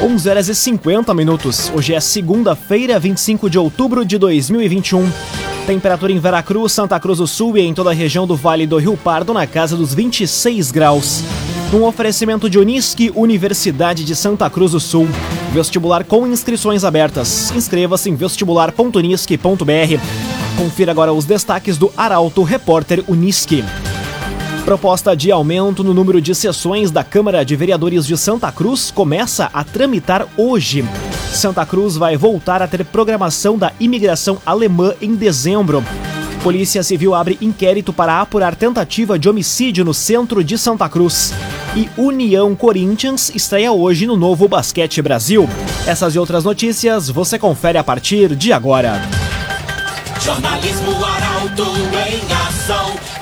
11 horas e 50 minutos. Hoje é segunda-feira, 25 de outubro de 2021. Temperatura em Veracruz, Santa Cruz do Sul e em toda a região do Vale do Rio Pardo na casa dos 26 graus. Um oferecimento de Unisque, Universidade de Santa Cruz do Sul. Vestibular com inscrições abertas. Inscreva-se em vestibular.unisque.br. Confira agora os destaques do Arauto Repórter Unisque. Proposta de aumento no número de sessões da Câmara de Vereadores de Santa Cruz começa a tramitar hoje. Santa Cruz vai voltar a ter programação da imigração alemã em dezembro. Polícia Civil abre inquérito para apurar tentativa de homicídio no centro de Santa Cruz. E União Corinthians estreia hoje no novo Basquete Brasil. Essas e outras notícias você confere a partir de agora. Jornalismo Arauto em ação.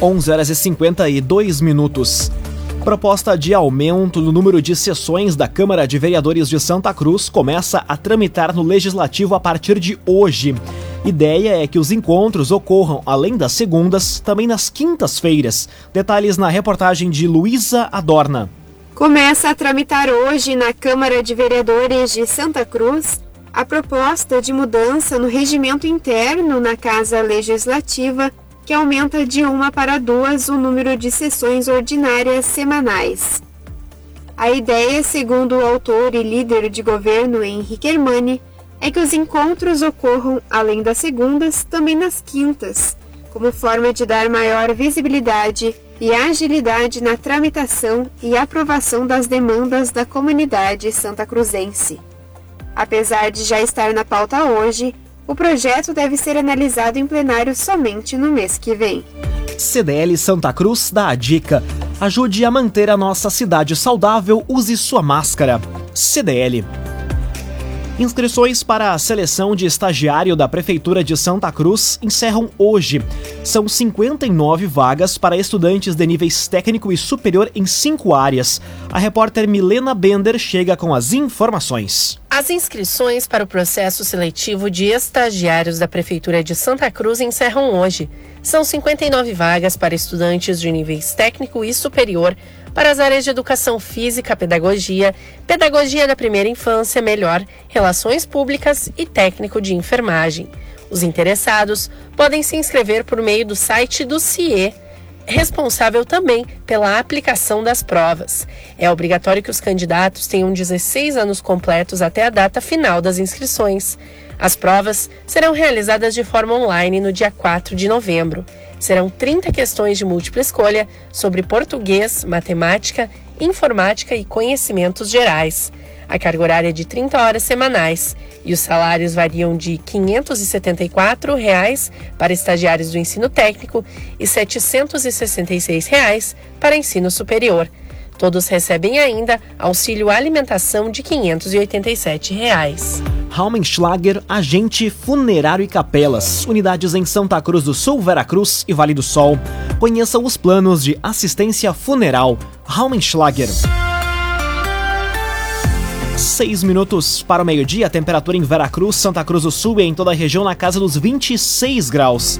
11 horas e 52 minutos. Proposta de aumento no número de sessões da Câmara de Vereadores de Santa Cruz começa a tramitar no Legislativo a partir de hoje. Ideia é que os encontros ocorram, além das segundas, também nas quintas-feiras. Detalhes na reportagem de Luísa Adorna. Começa a tramitar hoje na Câmara de Vereadores de Santa Cruz a proposta de mudança no regimento interno na Casa Legislativa que aumenta de uma para duas o número de sessões ordinárias semanais. A ideia, segundo o autor e líder de governo Henrique Hermani, é que os encontros ocorram, além das segundas, também nas quintas, como forma de dar maior visibilidade e agilidade na tramitação e aprovação das demandas da comunidade santa cruzense. Apesar de já estar na pauta hoje, o projeto deve ser analisado em plenário somente no mês que vem. CDL Santa Cruz dá a dica. Ajude a manter a nossa cidade saudável, use sua máscara. CDL. Inscrições para a seleção de estagiário da Prefeitura de Santa Cruz encerram hoje. São 59 vagas para estudantes de níveis técnico e superior em cinco áreas. A repórter Milena Bender chega com as informações. As inscrições para o processo seletivo de estagiários da Prefeitura de Santa Cruz encerram hoje. São 59 vagas para estudantes de níveis técnico e superior para as áreas de educação física, pedagogia, pedagogia da primeira infância, melhor, relações públicas e técnico de enfermagem. Os interessados podem se inscrever por meio do site do CIE responsável também pela aplicação das provas. É obrigatório que os candidatos tenham 16 anos completos até a data final das inscrições. As provas serão realizadas de forma online no dia 4 de novembro. Serão 30 questões de múltipla escolha sobre português, matemática, informática e conhecimentos gerais. A carga horária é de 30 horas semanais e os salários variam de 574 reais para estagiários do ensino técnico e 766 reais para ensino superior. Todos recebem ainda auxílio alimentação de 587 reais. Raumenschlager, agente funerário e capelas, unidades em Santa Cruz do Sul, Veracruz e Vale do Sol. Conheça os planos de assistência funeral. Raumenschlager. Seis minutos para o meio-dia, temperatura em Veracruz, Santa Cruz do Sul e em toda a região na casa dos 26 graus.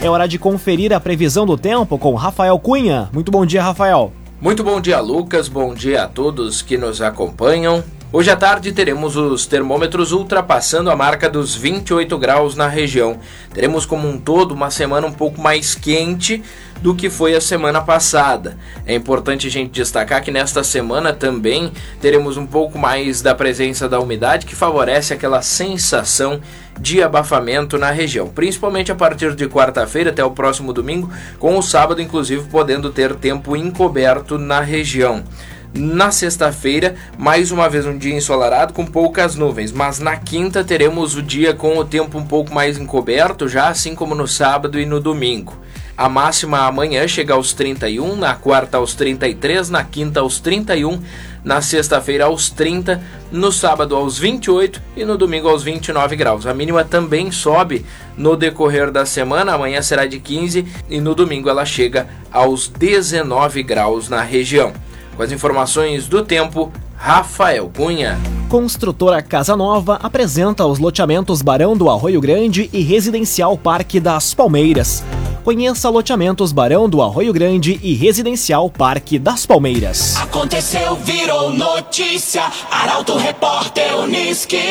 É hora de conferir a previsão do tempo com Rafael Cunha. Muito bom dia, Rafael. Muito bom dia, Lucas. Bom dia a todos que nos acompanham. Hoje à tarde teremos os termômetros ultrapassando a marca dos 28 graus na região. Teremos como um todo uma semana um pouco mais quente do que foi a semana passada. É importante a gente destacar que nesta semana também teremos um pouco mais da presença da umidade que favorece aquela sensação de abafamento na região, principalmente a partir de quarta-feira até o próximo domingo, com o sábado inclusive podendo ter tempo encoberto na região. Na sexta-feira, mais uma vez um dia ensolarado com poucas nuvens, mas na quinta teremos o dia com o tempo um pouco mais encoberto, já assim como no sábado e no domingo. A máxima amanhã chega aos 31, na quarta aos 33, na quinta aos 31, na sexta-feira aos 30, no sábado aos 28 e no domingo aos 29 graus. A mínima também sobe no decorrer da semana, amanhã será de 15 e no domingo ela chega aos 19 graus na região. Com as informações do tempo, Rafael Cunha. Construtora Casa Nova apresenta os loteamentos Barão do Arroio Grande e Residencial Parque das Palmeiras. Conheça loteamentos Barão do Arroio Grande e Residencial Parque das Palmeiras. Aconteceu, virou notícia. Arauto Repórter Uniski.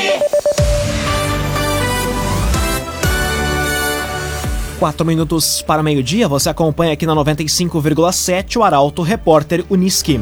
Quatro minutos para meio-dia, você acompanha aqui na 95,7 o Arauto Repórter Uniski.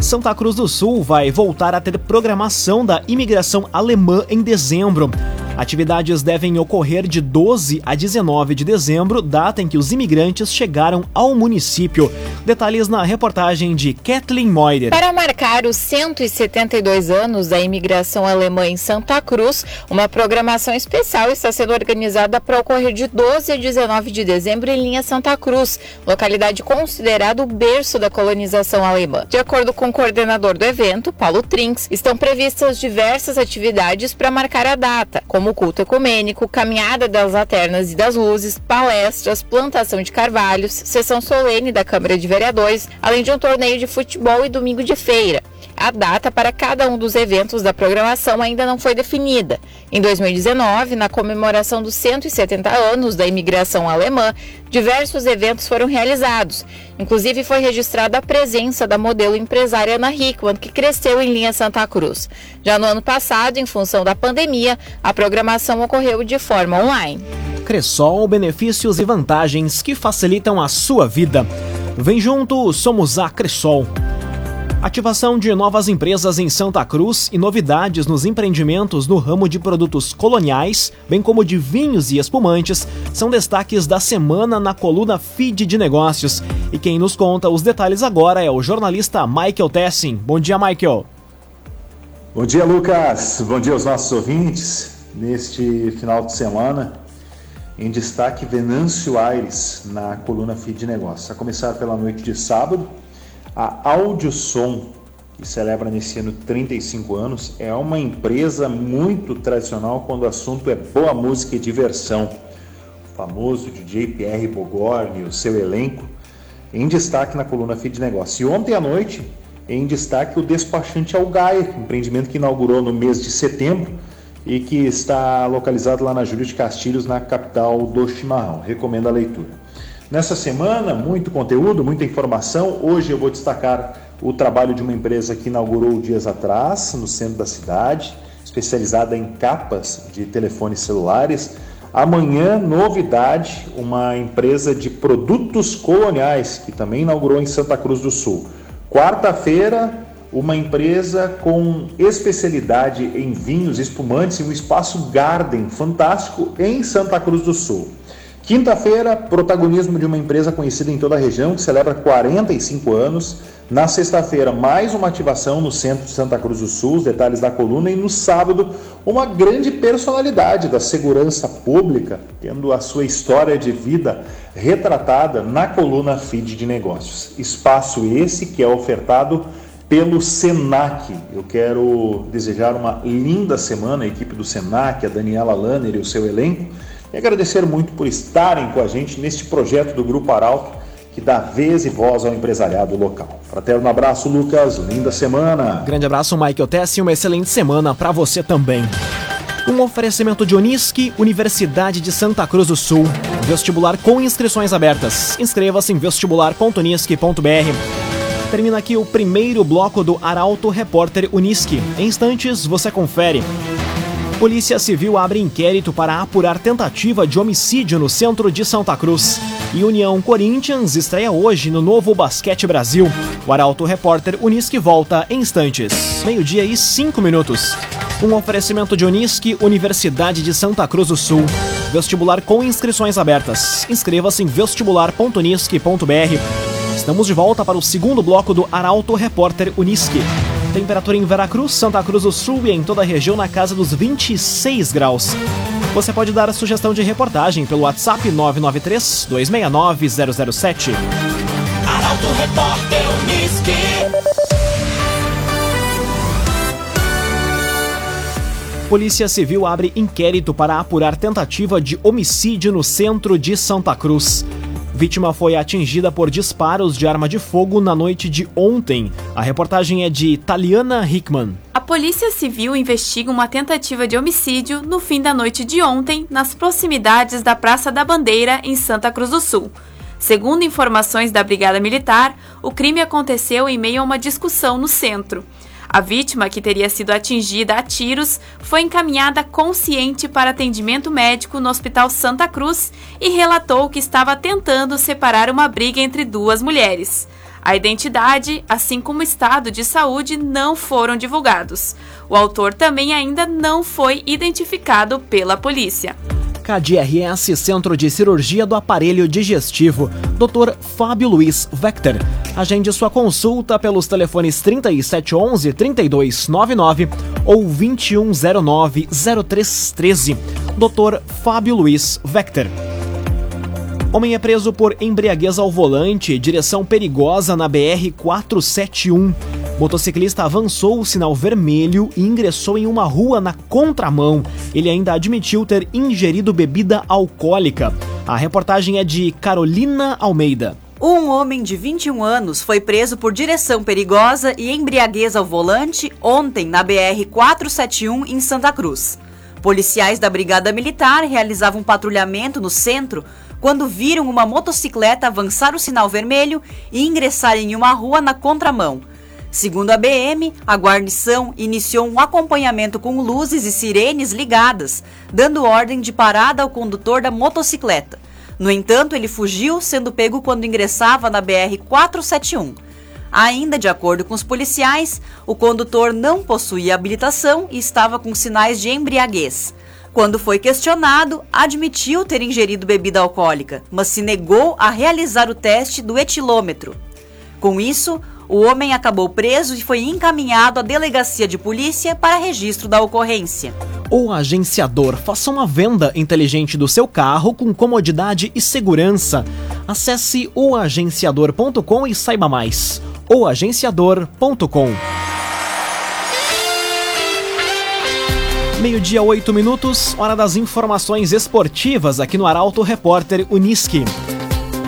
Santa Cruz do Sul vai voltar a ter programação da imigração alemã em dezembro. Atividades devem ocorrer de 12 a 19 de dezembro, data em que os imigrantes chegaram ao município. Detalhes na reportagem de Kathleen Moider. Para marcar os 172 anos da imigração alemã em Santa Cruz, uma programação especial está sendo organizada para ocorrer de 12 a 19 de dezembro em linha Santa Cruz, localidade considerada o berço da colonização alemã. De acordo com o coordenador do evento, Paulo Trinks, estão previstas diversas atividades para marcar a data, como como culto ecumênico, caminhada das laternas e das luzes, palestras, plantação de carvalhos, sessão solene da Câmara de Vereadores, além de um torneio de futebol e domingo de feira. A data para cada um dos eventos da programação ainda não foi definida. Em 2019, na comemoração dos 170 anos da imigração alemã, diversos eventos foram realizados. Inclusive, foi registrada a presença da modelo empresária Ana Hickman, que cresceu em linha Santa Cruz. Já no ano passado, em função da pandemia, a programação ocorreu de forma online. Cressol, benefícios e vantagens que facilitam a sua vida. Vem junto, somos a Cressol. Ativação de novas empresas em Santa Cruz e novidades nos empreendimentos no ramo de produtos coloniais, bem como de vinhos e espumantes, são destaques da semana na coluna Feed de Negócios. E quem nos conta os detalhes agora é o jornalista Michael Tessin. Bom dia, Michael. Bom dia, Lucas. Bom dia aos nossos ouvintes. Neste final de semana, em destaque, Venâncio Aires na coluna Feed de Negócios. A começar pela noite de sábado a Audiosom, que celebra nesse ano 35 anos, é uma empresa muito tradicional quando o assunto é boa música e diversão. O famoso DJ Pierre Bogorni e o seu elenco em destaque na coluna Feed Negócio. E ontem à noite, em destaque, o Despachante Algaia, empreendimento que inaugurou no mês de setembro e que está localizado lá na Júlia de Castilhos, na capital do Chimarrão. Recomendo a leitura. Nessa semana, muito conteúdo, muita informação. Hoje eu vou destacar o trabalho de uma empresa que inaugurou dias atrás, no centro da cidade, especializada em capas de telefones celulares. Amanhã, novidade, uma empresa de produtos coloniais, que também inaugurou em Santa Cruz do Sul. Quarta-feira, uma empresa com especialidade em vinhos espumantes e um espaço garden fantástico em Santa Cruz do Sul. Quinta-feira, protagonismo de uma empresa conhecida em toda a região que celebra 45 anos. Na sexta-feira, mais uma ativação no centro de Santa Cruz do Sul, os detalhes da coluna. E no sábado, uma grande personalidade da segurança pública, tendo a sua história de vida retratada na coluna Feed de Negócios. Espaço esse que é ofertado pelo Senac. Eu quero desejar uma linda semana à equipe do Senac, a Daniela Lanner e o seu elenco e agradecer muito por estarem com a gente neste projeto do Grupo Arauto, que dá vez e voz ao empresariado local. Fraterno abraço, Lucas. Linda semana. Grande abraço, Michael Tess, e uma excelente semana para você também. Um oferecimento de Unisque, Universidade de Santa Cruz do Sul. Vestibular com inscrições abertas. Inscreva-se em vestibular.unisque.br. Termina aqui o primeiro bloco do Arauto Repórter Unisque. Em instantes, você confere. Polícia Civil abre inquérito para apurar tentativa de homicídio no centro de Santa Cruz. E União Corinthians estreia hoje no Novo Basquete Brasil. O Arauto Repórter Unisque volta em instantes. Meio-dia e cinco minutos. Um oferecimento de Unisque, Universidade de Santa Cruz do Sul. Vestibular com inscrições abertas. Inscreva-se em vestibular.unisque.br. Estamos de volta para o segundo bloco do Arauto Repórter Unisque. Temperatura em Veracruz, Santa Cruz do Sul e em toda a região na casa dos 26 graus. Você pode dar a sugestão de reportagem pelo WhatsApp 993 269 007. Arauto Repórter Polícia Civil abre inquérito para apurar tentativa de homicídio no centro de Santa Cruz. Vítima foi atingida por disparos de arma de fogo na noite de ontem. A reportagem é de Taliana Hickman. A Polícia Civil investiga uma tentativa de homicídio no fim da noite de ontem, nas proximidades da Praça da Bandeira, em Santa Cruz do Sul. Segundo informações da Brigada Militar, o crime aconteceu em meio a uma discussão no centro. A vítima, que teria sido atingida a tiros, foi encaminhada consciente para atendimento médico no Hospital Santa Cruz e relatou que estava tentando separar uma briga entre duas mulheres. A identidade, assim como o estado de saúde, não foram divulgados. O autor também ainda não foi identificado pela polícia. KDRS Centro de Cirurgia do Aparelho Digestivo, Dr. Fábio Luiz Vector. Agende sua consulta pelos telefones 3711 3299 ou 2109 0313. Dr. Fábio Luiz Vector. Homem é preso por embriaguez ao volante, direção perigosa na BR 471. Motociclista avançou o sinal vermelho e ingressou em uma rua na contramão. Ele ainda admitiu ter ingerido bebida alcoólica. A reportagem é de Carolina Almeida. Um homem de 21 anos foi preso por direção perigosa e embriaguez ao volante ontem na BR 471 em Santa Cruz. Policiais da Brigada Militar realizavam patrulhamento no centro quando viram uma motocicleta avançar o sinal vermelho e ingressar em uma rua na contramão. Segundo a BM, a guarnição iniciou um acompanhamento com luzes e sirenes ligadas, dando ordem de parada ao condutor da motocicleta. No entanto, ele fugiu, sendo pego quando ingressava na BR 471. Ainda de acordo com os policiais, o condutor não possuía habilitação e estava com sinais de embriaguez. Quando foi questionado, admitiu ter ingerido bebida alcoólica, mas se negou a realizar o teste do etilômetro. Com isso, o homem acabou preso e foi encaminhado à delegacia de polícia para registro da ocorrência. O agenciador faça uma venda inteligente do seu carro com comodidade e segurança. Acesse oagenciador.com e saiba mais. oagenciador.com Meio-dia, oito minutos, hora das informações esportivas aqui no Arauto Repórter Uniski.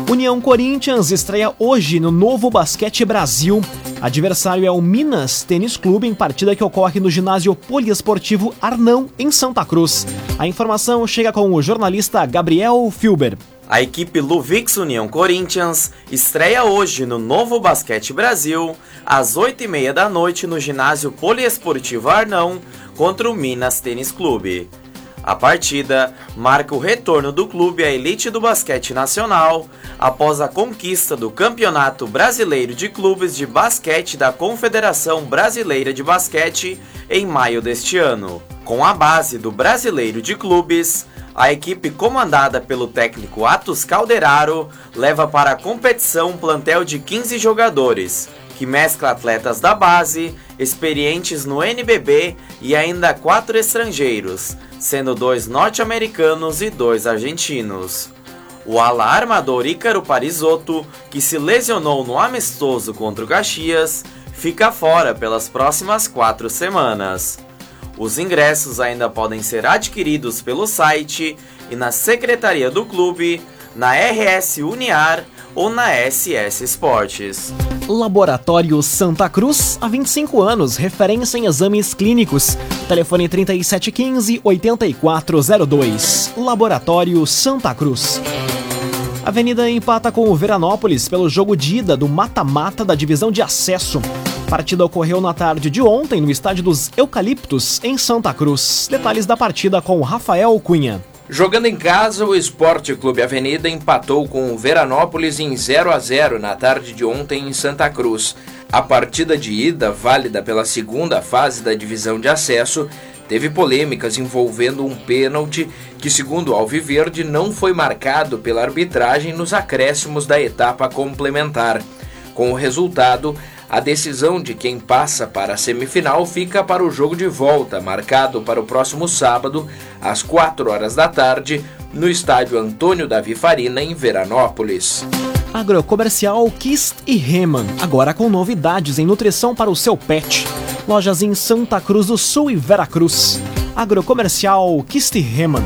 União Corinthians estreia hoje no Novo Basquete Brasil. Adversário é o Minas Tênis Clube em partida que ocorre no ginásio poliesportivo Arnão, em Santa Cruz. A informação chega com o jornalista Gabriel Filber. A equipe Luvix União Corinthians estreia hoje no Novo Basquete Brasil, às 8h30 da noite no ginásio poliesportivo Arnão, contra o Minas Tênis Clube. A partida marca o retorno do clube à elite do basquete nacional após a conquista do Campeonato Brasileiro de Clubes de Basquete da Confederação Brasileira de Basquete em maio deste ano. Com a base do Brasileiro de Clubes, a equipe comandada pelo técnico Atos Calderaro leva para a competição um plantel de 15 jogadores, que mescla atletas da base, experientes no NBB e ainda quatro estrangeiros, sendo dois norte-americanos e dois argentinos. O ala armador Ícaro Parisotto, que se lesionou no amistoso contra o Caxias, fica fora pelas próximas quatro semanas. Os ingressos ainda podem ser adquiridos pelo site e na secretaria do clube, na RS Uniar ou na SS Esportes. Laboratório Santa Cruz, há 25 anos, referência em exames clínicos. Telefone 3715-8402. Laboratório Santa Cruz. Avenida empata com o Veranópolis pelo jogo de ida do mata-mata da divisão de acesso. A partida ocorreu na tarde de ontem no estádio dos Eucaliptos, em Santa Cruz. Detalhes da partida com Rafael Cunha. Jogando em casa, o Esporte Clube Avenida empatou com o Veranópolis em 0 a 0 na tarde de ontem em Santa Cruz. A partida de ida, válida pela segunda fase da divisão de acesso, teve polêmicas envolvendo um pênalti que, segundo Alviverde, não foi marcado pela arbitragem nos acréscimos da etapa complementar. Com o resultado, a decisão de quem passa para a semifinal fica para o jogo de volta, marcado para o próximo sábado, às 4 horas da tarde, no estádio Antônio Davi Farina, em Veranópolis. Agrocomercial Kist e Reman, agora com novidades em nutrição para o seu pet. Lojas em Santa Cruz do Sul e Veracruz. Agrocomercial Kistihemann.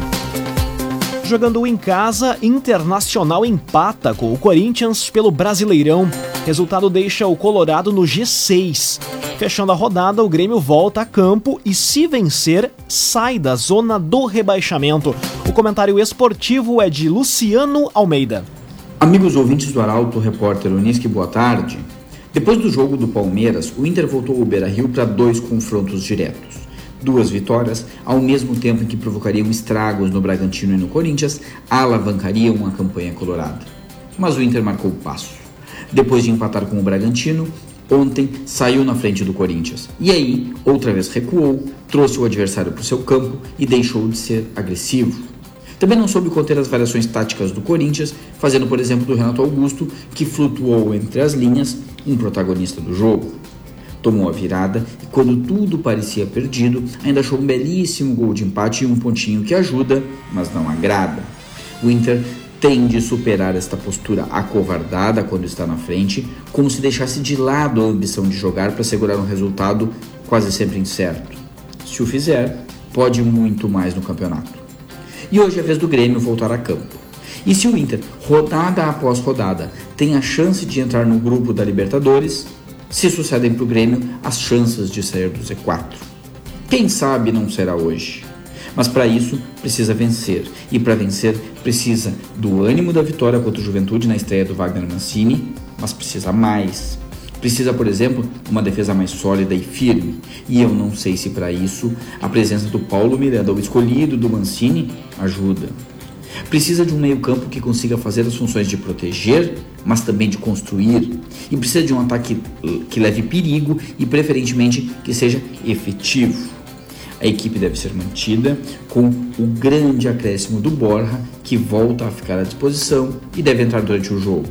Jogando em casa, Internacional empata com o Corinthians pelo Brasileirão. Resultado deixa o Colorado no G6. Fechando a rodada, o Grêmio volta a campo e, se vencer, sai da zona do rebaixamento. O comentário esportivo é de Luciano Almeida. Amigos ouvintes do Arauto, repórter Uniski, boa tarde. Depois do jogo do Palmeiras, o Inter voltou ao Beira-Rio para dois confrontos diretos. Duas vitórias, ao mesmo tempo em que provocariam estragos no Bragantino e no Corinthians, alavancariam a campanha colorada. Mas o Inter marcou o passo. Depois de empatar com o Bragantino, ontem saiu na frente do Corinthians. E aí, outra vez recuou, trouxe o adversário para o seu campo e deixou de ser agressivo. Também não soube conter as variações táticas do Corinthians, fazendo, por exemplo, do Renato Augusto, que flutuou entre as linhas, um protagonista do jogo tomou a virada e, quando tudo parecia perdido, ainda achou um belíssimo gol de empate e um pontinho que ajuda, mas não agrada. O Inter tem de superar esta postura acovardada quando está na frente, como se deixasse de lado a ambição de jogar para segurar um resultado quase sempre incerto. Se o fizer, pode muito mais no campeonato. E hoje é a vez do Grêmio voltar a campo. E se o Inter, rodada após rodada, tem a chance de entrar no grupo da Libertadores, se sucedem para o Grêmio as chances de sair do Z4. Quem sabe não será hoje. Mas para isso precisa vencer. E para vencer precisa do ânimo da vitória contra o Juventude na estreia do Wagner Mancini, mas precisa mais. Precisa, por exemplo, uma defesa mais sólida e firme. E eu não sei se para isso a presença do Paulo Miranda, o escolhido do Mancini, ajuda. Precisa de um meio-campo que consiga fazer as funções de proteger, mas também de construir. E precisa de um ataque que leve perigo e, preferentemente, que seja efetivo. A equipe deve ser mantida com o grande acréscimo do Borja, que volta a ficar à disposição e deve entrar durante o jogo.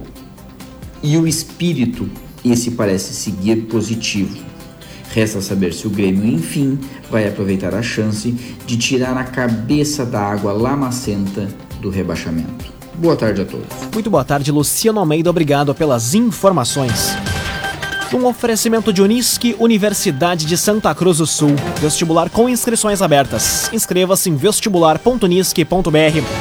E o espírito, esse parece seguir positivo. Resta saber se o Grêmio, enfim, vai aproveitar a chance de tirar a cabeça da água lamacenta do rebaixamento. Boa tarde a todos. Muito boa tarde, Luciano Almeida. Obrigado pelas informações. Um oferecimento de Unisque, Universidade de Santa Cruz do Sul. Vestibular com inscrições abertas. Inscreva-se em vestibular.unisque.br.